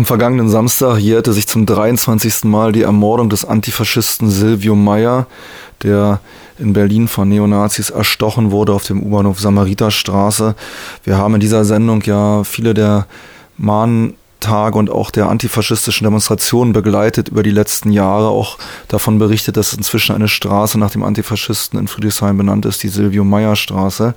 Am vergangenen Samstag jährte sich zum 23. Mal die Ermordung des Antifaschisten Silvio Meyer, der in Berlin von Neonazis erstochen wurde auf dem U-Bahnhof Samariterstraße. Wir haben in dieser Sendung ja viele der Mahntage und auch der antifaschistischen Demonstrationen begleitet über die letzten Jahre, auch davon berichtet, dass inzwischen eine Straße nach dem Antifaschisten in Friedrichshain benannt ist, die Silvio Meyer Straße.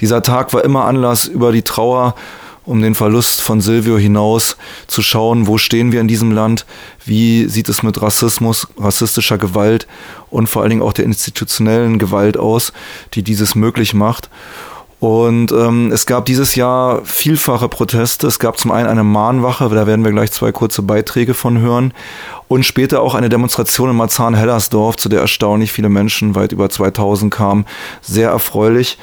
Dieser Tag war immer Anlass, über die Trauer um den Verlust von Silvio hinaus zu schauen, wo stehen wir in diesem Land, wie sieht es mit Rassismus, rassistischer Gewalt und vor allen Dingen auch der institutionellen Gewalt aus, die dieses möglich macht. Und ähm, es gab dieses Jahr vielfache Proteste. Es gab zum einen eine Mahnwache, da werden wir gleich zwei kurze Beiträge von hören. Und später auch eine Demonstration in Marzahn-Hellersdorf, zu der erstaunlich viele Menschen, weit über 2000 kamen. Sehr erfreulich.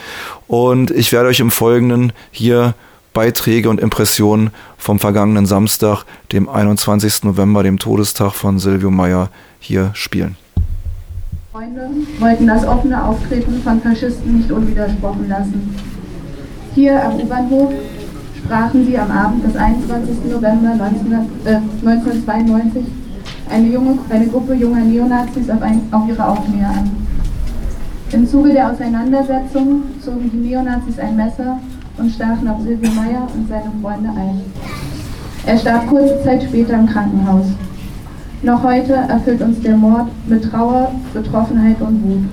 Und ich werde euch im Folgenden hier Beiträge und Impressionen vom vergangenen Samstag, dem 21. November, dem Todestag von Silvio Meyer, hier spielen. Freunde wollten das offene Auftreten von Faschisten nicht unwidersprochen lassen. Hier am U-Bahnhof sprachen sie am Abend des 21. November 19, äh, 1992 eine, junge, eine Gruppe junger Neonazis auf, ein, auf ihre Aufnäher an. Im Zuge der Auseinandersetzung zogen die Neonazis ein Messer und stachen auf Silvio Meyer und seine Freunde ein. Er starb kurze Zeit später im Krankenhaus. Noch heute erfüllt uns der Mord mit Trauer, Betroffenheit und Wut.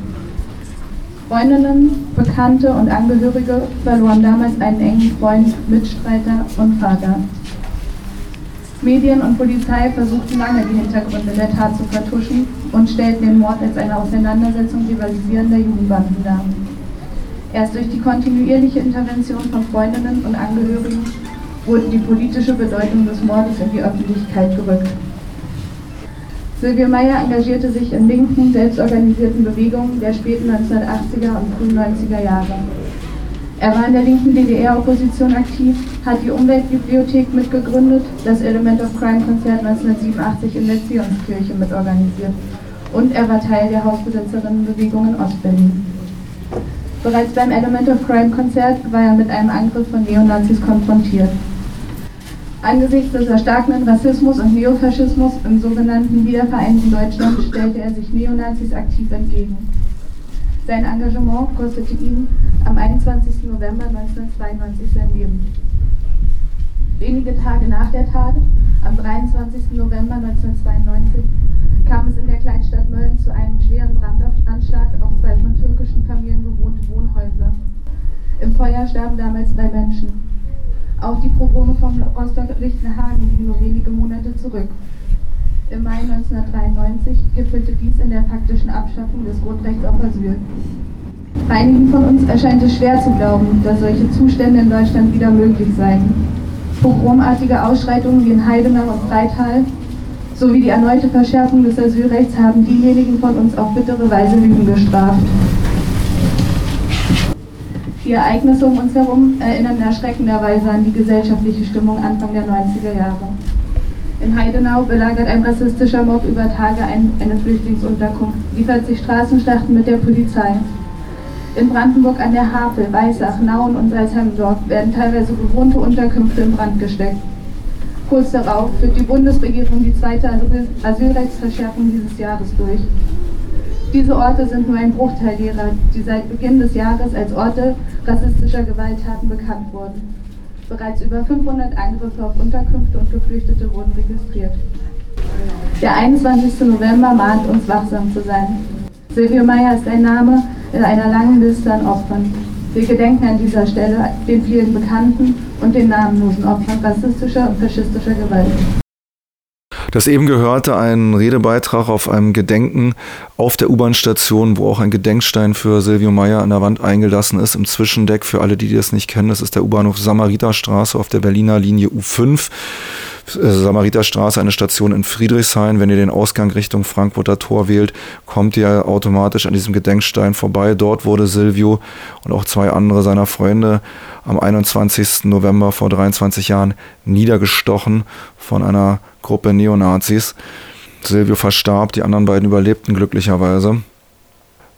Freundinnen, Bekannte und Angehörige verloren damals einen engen Freund, Mitstreiter und Vater. Medien und Polizei versuchten lange, die Hintergründe der Tat zu vertuschen und stellten den Mord als eine Auseinandersetzung rivalisierender Jugendbanden dar. Erst durch die kontinuierliche Intervention von Freundinnen und Angehörigen wurde die politische Bedeutung des Mordes in die Öffentlichkeit gerückt. Silvio Meyer engagierte sich in linken, selbstorganisierten Bewegungen der späten 1980er und frühen 90er Jahre. Er war in der linken DDR-Opposition aktiv, hat die Umweltbibliothek mitgegründet, das Element of Crime-Konzert 1987 in der Zionskirche mitorganisiert und er war Teil der Hausbesitzerinnenbewegung in Ostberlin. Bereits beim Element of Crime Konzert war er mit einem Angriff von Neonazis konfrontiert. Angesichts des erstarkenden Rassismus und Neofaschismus im sogenannten wiedervereinten Deutschland stellte er sich Neonazis aktiv entgegen. Sein Engagement kostete ihn am 21. November 1992 sein Leben. Wenige Tage nach der Tat, am 23. November 1992, kam es in der Kleinstadt Mölln zu einem schweren Brandanschlag auf zwei von türkischen Familien bewohnte Wohnhäuser. Im Feuer starben damals drei Menschen. Auch die Pogrome von Rostock-Lichtenhagen liegen nur wenige Monate zurück. Im Mai 1993 gipfelte dies in der faktischen Abschaffung des Grundrechts auf Asyl. Einigen von uns erscheint es schwer zu glauben, dass solche Zustände in Deutschland wieder möglich seien. Pogromartige Ausschreitungen wie in Heidenau und Freital sowie die erneute Verschärfung des Asylrechts haben diejenigen von uns auf bittere Weise Lügen gestraft. Die Ereignisse um uns herum erinnern erschreckenderweise an die gesellschaftliche Stimmung Anfang der 90er Jahre. In Heidenau belagert ein rassistischer Mob über Tage ein, eine Flüchtlingsunterkunft, liefert sich Straßenschlachten mit der Polizei. In Brandenburg an der Havel, Weissach, Nauen und Salzheimdorf werden teilweise bewohnte Unterkünfte in Brand gesteckt. Kurz darauf führt die Bundesregierung die zweite Asylrechtsverschärfung dieses Jahres durch. Diese Orte sind nur ein Bruchteil derer, die seit Beginn des Jahres als Orte rassistischer Gewalttaten bekannt wurden. Bereits über 500 Angriffe auf Unterkünfte und Geflüchtete wurden registriert. Der 21. November mahnt uns, wachsam zu sein. Silvio Meyer ist ein Name in einer langen Liste an Opfern. Wir gedenken an dieser Stelle den vielen bekannten und den namenlosen Opfern rassistischer und faschistischer Gewalt. Das eben gehörte ein Redebeitrag auf einem Gedenken auf der U-Bahn-Station, wo auch ein Gedenkstein für Silvio Meyer an der Wand eingelassen ist. Im Zwischendeck, für alle, die das nicht kennen, das ist der U-Bahnhof Samariterstraße auf der Berliner Linie U5. Äh, Samariterstraße, eine Station in Friedrichshain. Wenn ihr den Ausgang Richtung Frankfurter Tor wählt, kommt ihr automatisch an diesem Gedenkstein vorbei. Dort wurde Silvio und auch zwei andere seiner Freunde am 21. November vor 23 Jahren niedergestochen von einer Gruppe Neonazis. Silvio verstarb, die anderen beiden überlebten glücklicherweise.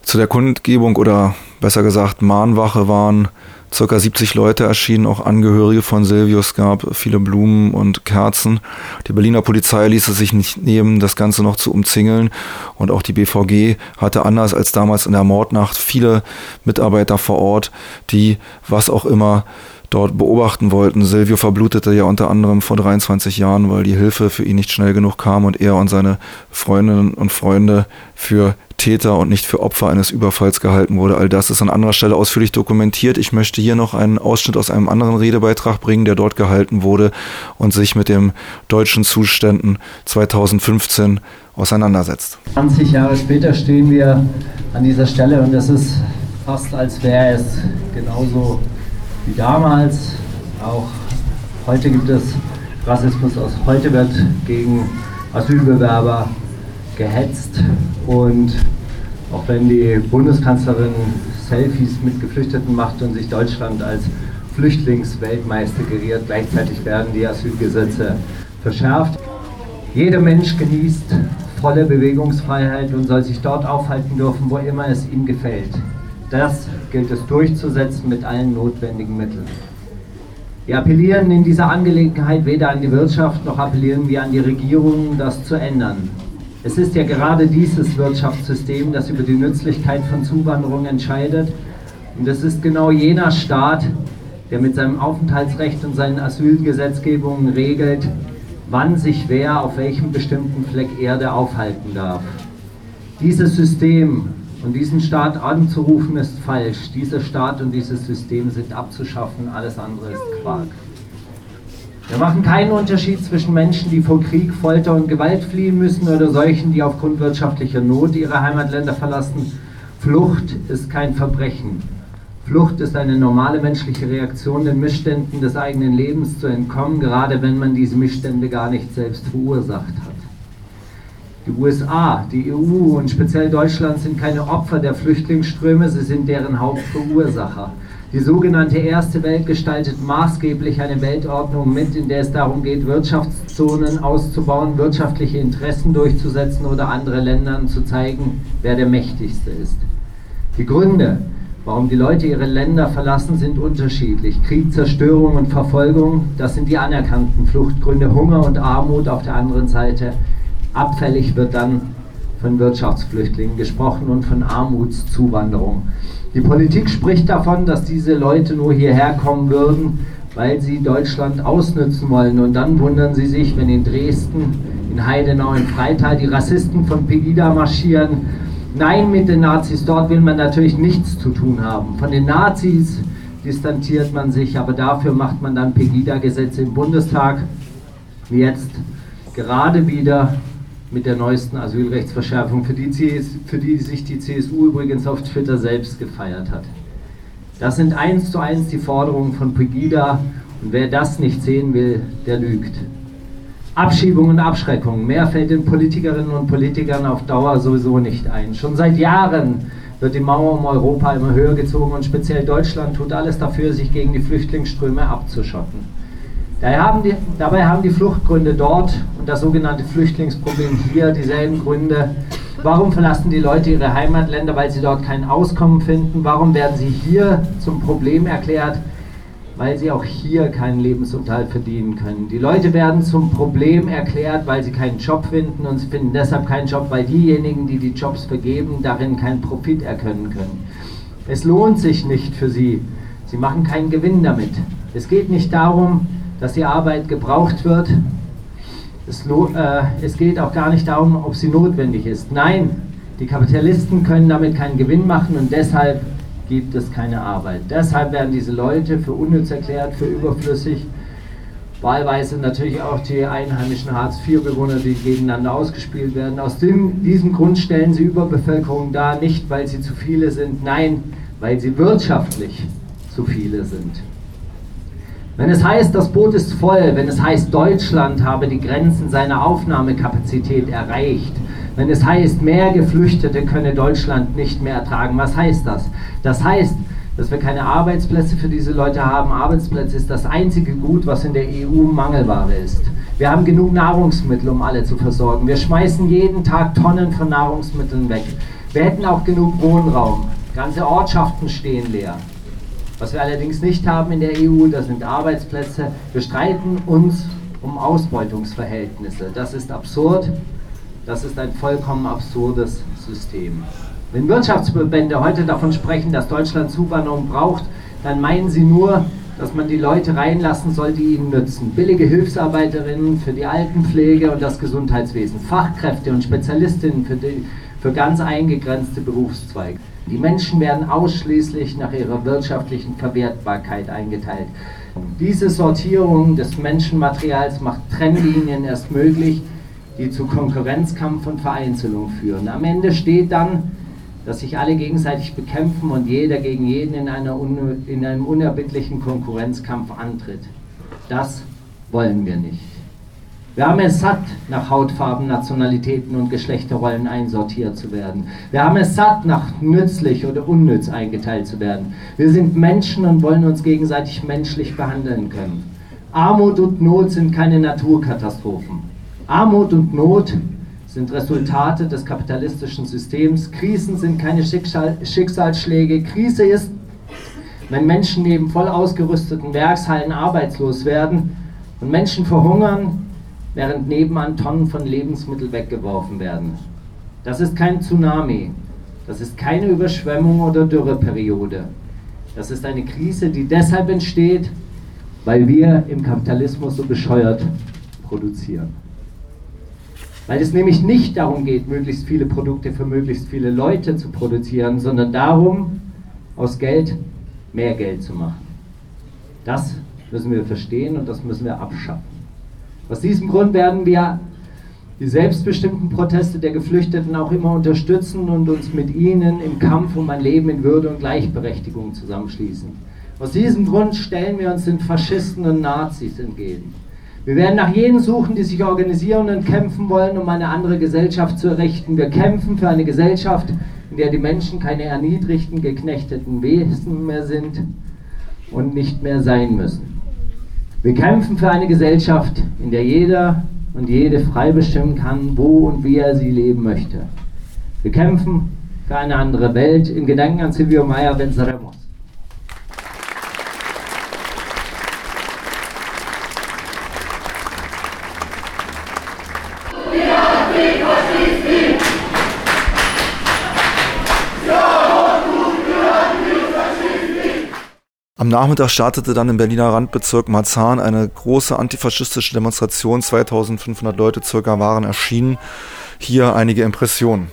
Zu der Kundgebung oder besser gesagt Mahnwache waren circa 70 Leute erschienen, auch Angehörige von Silvius gab, viele Blumen und Kerzen. Die Berliner Polizei ließ es sich nicht nehmen, das Ganze noch zu umzingeln. Und auch die BVG hatte anders als damals in der Mordnacht viele Mitarbeiter vor Ort, die was auch immer dort beobachten wollten. Silvio verblutete ja unter anderem vor 23 Jahren, weil die Hilfe für ihn nicht schnell genug kam und er und seine Freundinnen und Freunde für Täter und nicht für Opfer eines Überfalls gehalten wurde. All das ist an anderer Stelle ausführlich dokumentiert. Ich möchte hier noch einen Ausschnitt aus einem anderen Redebeitrag bringen, der dort gehalten wurde und sich mit den deutschen Zuständen 2015 auseinandersetzt. 20 Jahre später stehen wir an dieser Stelle und es ist fast, als wäre es genauso wie damals. Auch heute gibt es Rassismus, aus heute wird gegen Asylbewerber gehetzt und auch wenn die Bundeskanzlerin Selfies mit Geflüchteten macht und sich Deutschland als Flüchtlingsweltmeister geriert, gleichzeitig werden die Asylgesetze verschärft. Jeder Mensch genießt volle Bewegungsfreiheit und soll sich dort aufhalten dürfen, wo immer es ihm gefällt. Das gilt es durchzusetzen mit allen notwendigen Mitteln. Wir appellieren in dieser Angelegenheit weder an die Wirtschaft noch appellieren wir an die Regierung, das zu ändern. Es ist ja gerade dieses Wirtschaftssystem, das über die Nützlichkeit von Zuwanderung entscheidet. Und es ist genau jener Staat, der mit seinem Aufenthaltsrecht und seinen Asylgesetzgebungen regelt, wann sich wer auf welchem bestimmten Fleck Erde aufhalten darf. Dieses System und diesen Staat anzurufen ist falsch. Dieser Staat und dieses System sind abzuschaffen, alles andere ist Quark. Wir machen keinen Unterschied zwischen Menschen, die vor Krieg, Folter und Gewalt fliehen müssen oder solchen, die aufgrund wirtschaftlicher Not ihre Heimatländer verlassen. Flucht ist kein Verbrechen. Flucht ist eine normale menschliche Reaktion, den Missständen des eigenen Lebens zu entkommen, gerade wenn man diese Missstände gar nicht selbst verursacht hat. Die USA, die EU und speziell Deutschland sind keine Opfer der Flüchtlingsströme, sie sind deren Hauptverursacher. Die sogenannte Erste Welt gestaltet maßgeblich eine Weltordnung mit, in der es darum geht, Wirtschaftszonen auszubauen, wirtschaftliche Interessen durchzusetzen oder andere Ländern zu zeigen, wer der mächtigste ist. Die Gründe, warum die Leute ihre Länder verlassen, sind unterschiedlich. Krieg, Zerstörung und Verfolgung, das sind die anerkannten Fluchtgründe. Hunger und Armut auf der anderen Seite Abfällig wird dann von Wirtschaftsflüchtlingen gesprochen und von Armutszuwanderung. Die Politik spricht davon, dass diese Leute nur hierher kommen würden, weil sie Deutschland ausnützen wollen. Und dann wundern sie sich, wenn in Dresden, in Heidenau, in Freital die Rassisten von Pegida marschieren. Nein, mit den Nazis dort will man natürlich nichts zu tun haben. Von den Nazis distanziert man sich, aber dafür macht man dann Pegida-Gesetze im Bundestag, jetzt gerade wieder mit der neuesten Asylrechtsverschärfung, für die, für die sich die CSU übrigens auf Twitter selbst gefeiert hat. Das sind eins zu eins die Forderungen von Pegida und wer das nicht sehen will, der lügt. Abschiebung und Abschreckung, mehr fällt den Politikerinnen und Politikern auf Dauer sowieso nicht ein. Schon seit Jahren wird die Mauer um Europa immer höher gezogen und speziell Deutschland tut alles dafür, sich gegen die Flüchtlingsströme abzuschotten. Haben die, dabei haben die Fluchtgründe dort und das sogenannte Flüchtlingsproblem hier dieselben Gründe. Warum verlassen die Leute ihre Heimatländer, weil sie dort kein Auskommen finden? Warum werden sie hier zum Problem erklärt? Weil sie auch hier keinen Lebensunterhalt verdienen können. Die Leute werden zum Problem erklärt, weil sie keinen Job finden und sie finden deshalb keinen Job, weil diejenigen, die die Jobs vergeben, darin keinen Profit erkennen können. Es lohnt sich nicht für sie. Sie machen keinen Gewinn damit. Es geht nicht darum, dass die Arbeit gebraucht wird. Es, äh, es geht auch gar nicht darum, ob sie notwendig ist. Nein, die Kapitalisten können damit keinen Gewinn machen und deshalb gibt es keine Arbeit. Deshalb werden diese Leute für unnütz erklärt, für überflüssig. Wahlweise natürlich auch die einheimischen Hartz-IV-Bewohner, die gegeneinander ausgespielt werden. Aus dem, diesem Grund stellen sie Überbevölkerung dar, nicht weil sie zu viele sind, nein, weil sie wirtschaftlich zu viele sind. Wenn es heißt, das Boot ist voll, wenn es heißt, Deutschland habe die Grenzen seiner Aufnahmekapazität erreicht, wenn es heißt, mehr Geflüchtete könne Deutschland nicht mehr ertragen, was heißt das? Das heißt, dass wir keine Arbeitsplätze für diese Leute haben. Arbeitsplätze ist das einzige Gut, was in der EU Mangelware ist. Wir haben genug Nahrungsmittel, um alle zu versorgen. Wir schmeißen jeden Tag Tonnen von Nahrungsmitteln weg. Wir hätten auch genug Wohnraum. Ganze Ortschaften stehen leer. Was wir allerdings nicht haben in der EU, das sind Arbeitsplätze. Wir streiten uns um Ausbeutungsverhältnisse. Das ist absurd. Das ist ein vollkommen absurdes System. Wenn Wirtschaftsverbände heute davon sprechen, dass Deutschland Zuwanderung braucht, dann meinen sie nur, dass man die Leute reinlassen soll, die ihnen nützen. Billige Hilfsarbeiterinnen für die Altenpflege und das Gesundheitswesen, Fachkräfte und Spezialistinnen für, die, für ganz eingegrenzte Berufszweige. Die Menschen werden ausschließlich nach ihrer wirtschaftlichen Verwertbarkeit eingeteilt. Diese Sortierung des Menschenmaterials macht Trennlinien erst möglich, die zu Konkurrenzkampf und Vereinzelung führen. Am Ende steht dann, dass sich alle gegenseitig bekämpfen und jeder gegen jeden in, in einem unerbittlichen Konkurrenzkampf antritt. Das wollen wir nicht. Wir haben es satt, nach Hautfarben, Nationalitäten und Geschlechterrollen einsortiert zu werden. Wir haben es satt, nach nützlich oder unnütz eingeteilt zu werden. Wir sind Menschen und wollen uns gegenseitig menschlich behandeln können. Armut und Not sind keine Naturkatastrophen. Armut und Not sind Resultate des kapitalistischen Systems. Krisen sind keine Schicksal Schicksalsschläge. Krise ist, wenn Menschen neben voll ausgerüsteten Werkshallen arbeitslos werden und Menschen verhungern, während nebenan Tonnen von Lebensmitteln weggeworfen werden. Das ist kein Tsunami, das ist keine Überschwemmung oder Dürreperiode. Das ist eine Krise, die deshalb entsteht, weil wir im Kapitalismus so bescheuert produzieren. Weil es nämlich nicht darum geht, möglichst viele Produkte für möglichst viele Leute zu produzieren, sondern darum, aus Geld mehr Geld zu machen. Das müssen wir verstehen und das müssen wir abschaffen. Aus diesem Grund werden wir die selbstbestimmten Proteste der Geflüchteten auch immer unterstützen und uns mit ihnen im Kampf um ein Leben in Würde und Gleichberechtigung zusammenschließen. Aus diesem Grund stellen wir uns den Faschisten und Nazis entgegen. Wir werden nach jenen suchen, die sich organisieren und kämpfen wollen, um eine andere Gesellschaft zu errichten. Wir kämpfen für eine Gesellschaft, in der die Menschen keine erniedrigten, geknechteten Wesen mehr sind und nicht mehr sein müssen. Wir kämpfen für eine Gesellschaft, in der jeder und jede frei bestimmen kann, wo und wie er sie leben möchte. Wir kämpfen für eine andere Welt in Gedanken an Silvio Meyer Venceremos. Am Nachmittag startete dann im Berliner Randbezirk Marzahn eine große antifaschistische Demonstration. 2500 Leute circa waren erschienen. Hier einige Impressionen.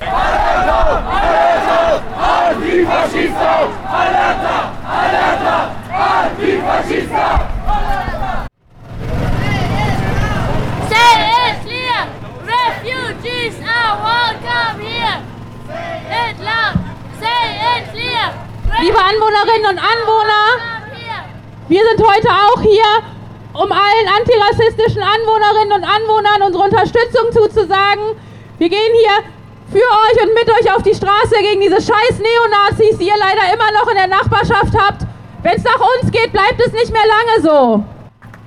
Liebe Anwohnerinnen und Anwohner, wir sind heute auch hier, um allen antirassistischen Anwohnerinnen und Anwohnern unsere Unterstützung zuzusagen. Wir gehen hier für euch und mit euch auf die Straße gegen diese scheiß Neonazis, die ihr leider immer noch in der Nachbarschaft habt. Wenn es nach uns geht, bleibt es nicht mehr lange so.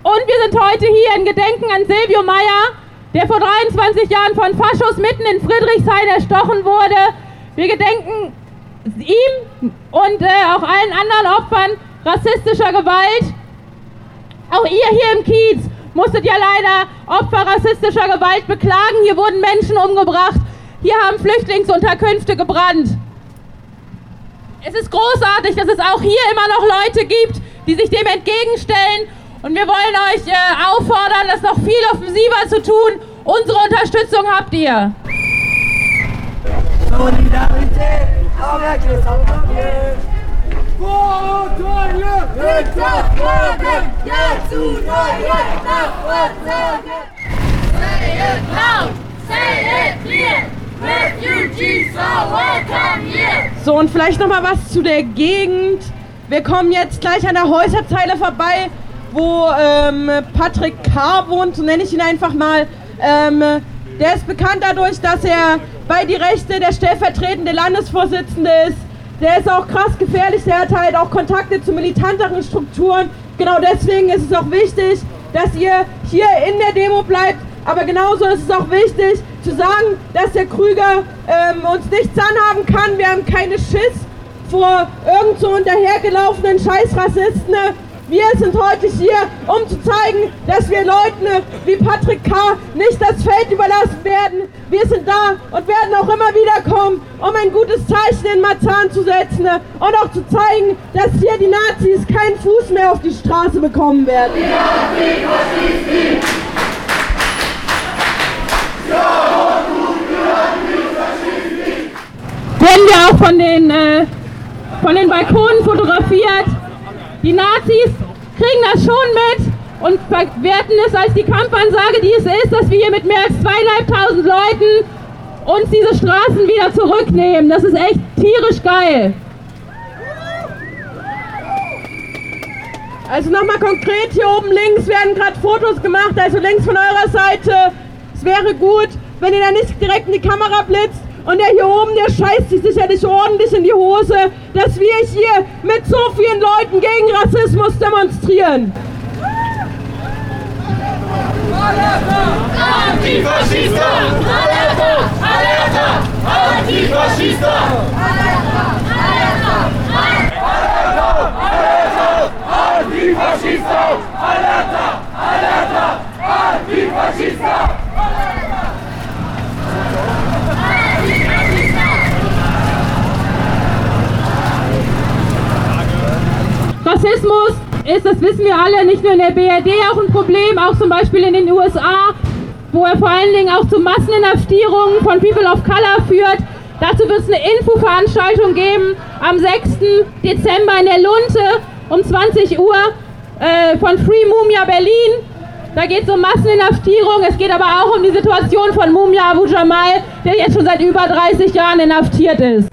Und wir sind heute hier in Gedenken an Silvio Meyer, der vor 23 Jahren von Faschos mitten in Friedrichshain erstochen wurde. Wir gedenken ihm und äh, auch allen anderen Opfern rassistischer Gewalt. Auch ihr hier im Kiez musstet ja leider Opfer rassistischer Gewalt beklagen. Hier wurden Menschen umgebracht. Hier haben Flüchtlingsunterkünfte gebrannt. Es ist großartig, dass es auch hier immer noch Leute gibt, die sich dem entgegenstellen. Und wir wollen euch äh, auffordern, das noch viel offensiver zu tun. Unsere Unterstützung habt ihr. Solidarität, So, und vielleicht noch mal was zu der Gegend. Wir kommen jetzt gleich an der Häuserzeile vorbei, wo ähm, Patrick K. wohnt, so nenne ich ihn einfach mal. Ähm, der ist bekannt dadurch, dass er bei Die Rechte der stellvertretende Landesvorsitzende ist der ist auch krass gefährlich, der hat halt auch Kontakte zu militanteren Strukturen. Genau deswegen ist es auch wichtig, dass ihr hier in der Demo bleibt. Aber genauso ist es auch wichtig zu sagen, dass der Krüger ähm, uns nichts anhaben kann. Wir haben keine Schiss vor irgend so unterhergelaufenen Scheißrassisten. Wir sind heute hier, um zu zeigen, dass wir Leuten wie Patrick K. nicht das Feld überlassen werden. Wir sind da und werden auch immer wieder kommen, um ein gutes Zeichen in Marzahn zu setzen und auch zu zeigen, dass hier die Nazis keinen Fuß mehr auf die Straße bekommen werden. Werden wir auch von den, äh, von den Balkonen fotografiert. Die Nazis kriegen das schon mit und verwerten es als die Kampfansage, die es ist, dass wir hier mit mehr als zweieinhalbtausend Leuten uns diese Straßen wieder zurücknehmen. Das ist echt tierisch geil. Also nochmal konkret, hier oben links werden gerade Fotos gemacht, also links von eurer Seite. Es wäre gut, wenn ihr da nicht direkt in die Kamera blitzt, und der hier oben, der scheißt sich sicherlich ordentlich in die Hose, dass wir hier mit so vielen Leuten gegen Rassismus demonstrieren. Antifaschista! Alerta! Alerta! Antifaschista! Rassismus ist, das wissen wir alle, nicht nur in der BRD auch ein Problem, auch zum Beispiel in den USA, wo er vor allen Dingen auch zu Masseninhaftierungen von People of Color führt. Dazu wird es eine Infoveranstaltung geben am 6. Dezember in der Lunte um 20 Uhr äh, von Free Mumia Berlin. Da geht es um Masseninhaftierung, es geht aber auch um die Situation von Mumia Abu Jamal, der jetzt schon seit über 30 Jahren inhaftiert ist.